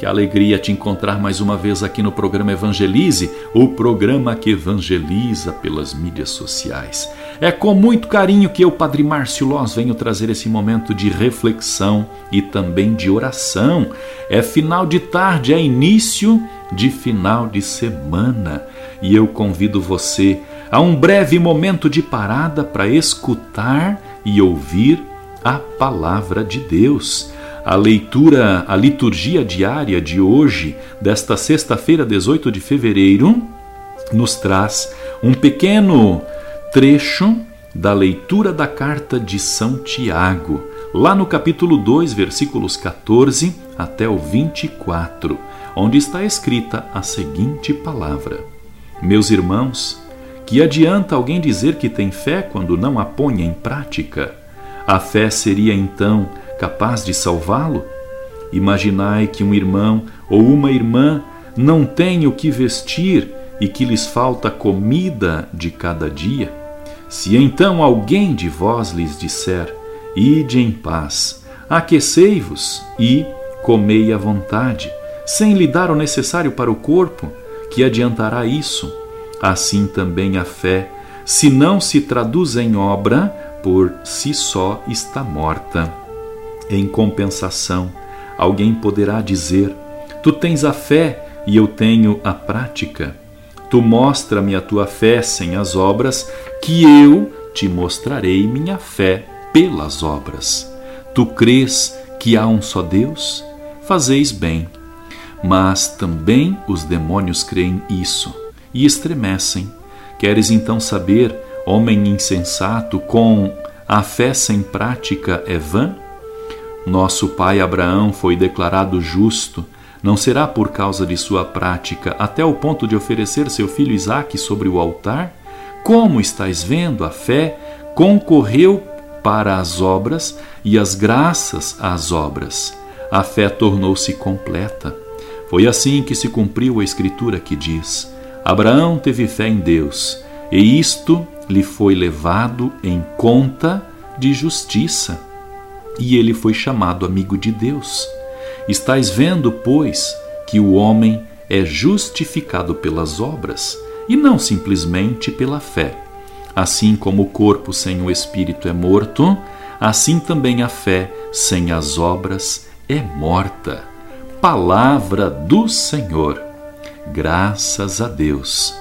Que alegria te encontrar mais uma vez aqui no programa Evangelize, o programa que evangeliza pelas mídias sociais. É com muito carinho que eu, Padre Márcio Loz, venho trazer esse momento de reflexão e também de oração. É final de tarde, é início de final de semana e eu convido você a um breve momento de parada para escutar e ouvir a palavra de Deus. A leitura, a liturgia diária de hoje, desta sexta-feira, 18 de fevereiro, nos traz um pequeno trecho da leitura da carta de São Tiago, lá no capítulo 2, versículos 14 até o 24, onde está escrita a seguinte palavra: Meus irmãos, que adianta alguém dizer que tem fé quando não a põe em prática? A fé seria então capaz de salvá-lo? Imaginai que um irmão ou uma irmã não tem o que vestir e que lhes falta comida de cada dia. Se então alguém de vós lhes disser: Ide em paz, aquecei-vos e comei à vontade, sem lhe dar o necessário para o corpo, que adiantará isso? assim também a fé, se não se traduz em obra, por si só está morta. Em compensação, alguém poderá dizer: Tu tens a fé e eu tenho a prática. Tu mostra-me a tua fé sem as obras, que eu te mostrarei minha fé pelas obras. Tu crês que há um só Deus? Fazeis bem. Mas também os demônios creem isso e estremecem. Queres então saber, homem insensato, com a fé sem prática é vã? Nosso pai Abraão foi declarado justo, não será por causa de sua prática, até o ponto de oferecer seu filho Isaque sobre o altar? Como estás vendo, a fé concorreu para as obras e as graças às obras. A fé tornou-se completa. Foi assim que se cumpriu a escritura que diz: Abraão teve fé em Deus, e isto lhe foi levado em conta de justiça, e ele foi chamado amigo de Deus. Estais vendo, pois, que o homem é justificado pelas obras e não simplesmente pela fé. Assim como o corpo sem o espírito é morto, assim também a fé sem as obras é morta. Palavra do Senhor. Graças a Deus.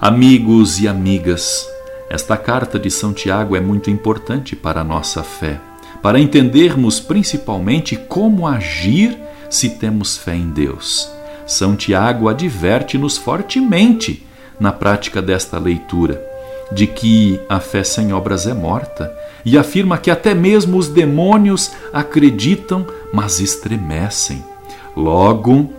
Amigos e amigas, esta carta de São Tiago é muito importante para a nossa fé, para entendermos principalmente como agir se temos fé em Deus. São Tiago adverte-nos fortemente na prática desta leitura de que a fé sem obras é morta e afirma que até mesmo os demônios acreditam, mas estremecem. Logo,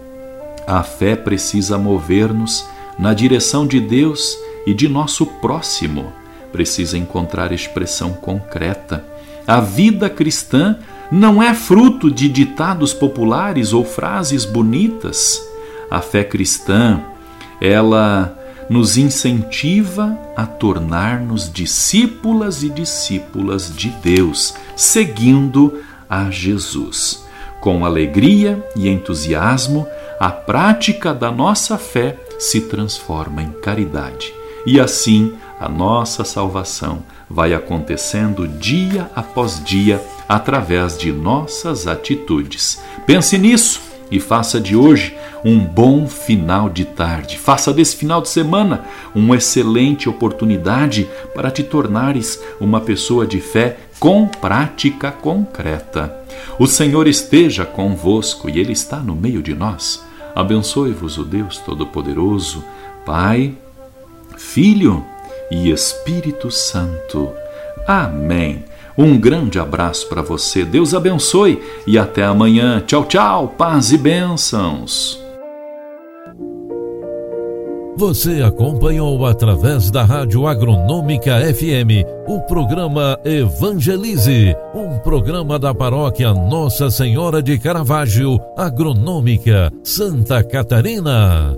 a fé precisa mover-nos na direção de Deus e de nosso próximo. Precisa encontrar expressão concreta. A vida cristã não é fruto de ditados populares ou frases bonitas. A fé cristã, ela nos incentiva a tornar-nos discípulas e discípulas de Deus, seguindo a Jesus. Com alegria e entusiasmo, a prática da nossa fé se transforma em caridade. E assim a nossa salvação vai acontecendo dia após dia através de nossas atitudes. Pense nisso e faça de hoje um bom final de tarde. Faça desse final de semana uma excelente oportunidade para te tornares uma pessoa de fé com prática concreta. O Senhor esteja convosco e Ele está no meio de nós. Abençoe-vos o Deus Todo-Poderoso, Pai, Filho e Espírito Santo. Amém. Um grande abraço para você, Deus abençoe e até amanhã. Tchau, tchau, paz e bênçãos. Você acompanhou através da Rádio Agronômica FM o programa Evangelize, um programa da paróquia Nossa Senhora de Caravaggio, Agronômica, Santa Catarina.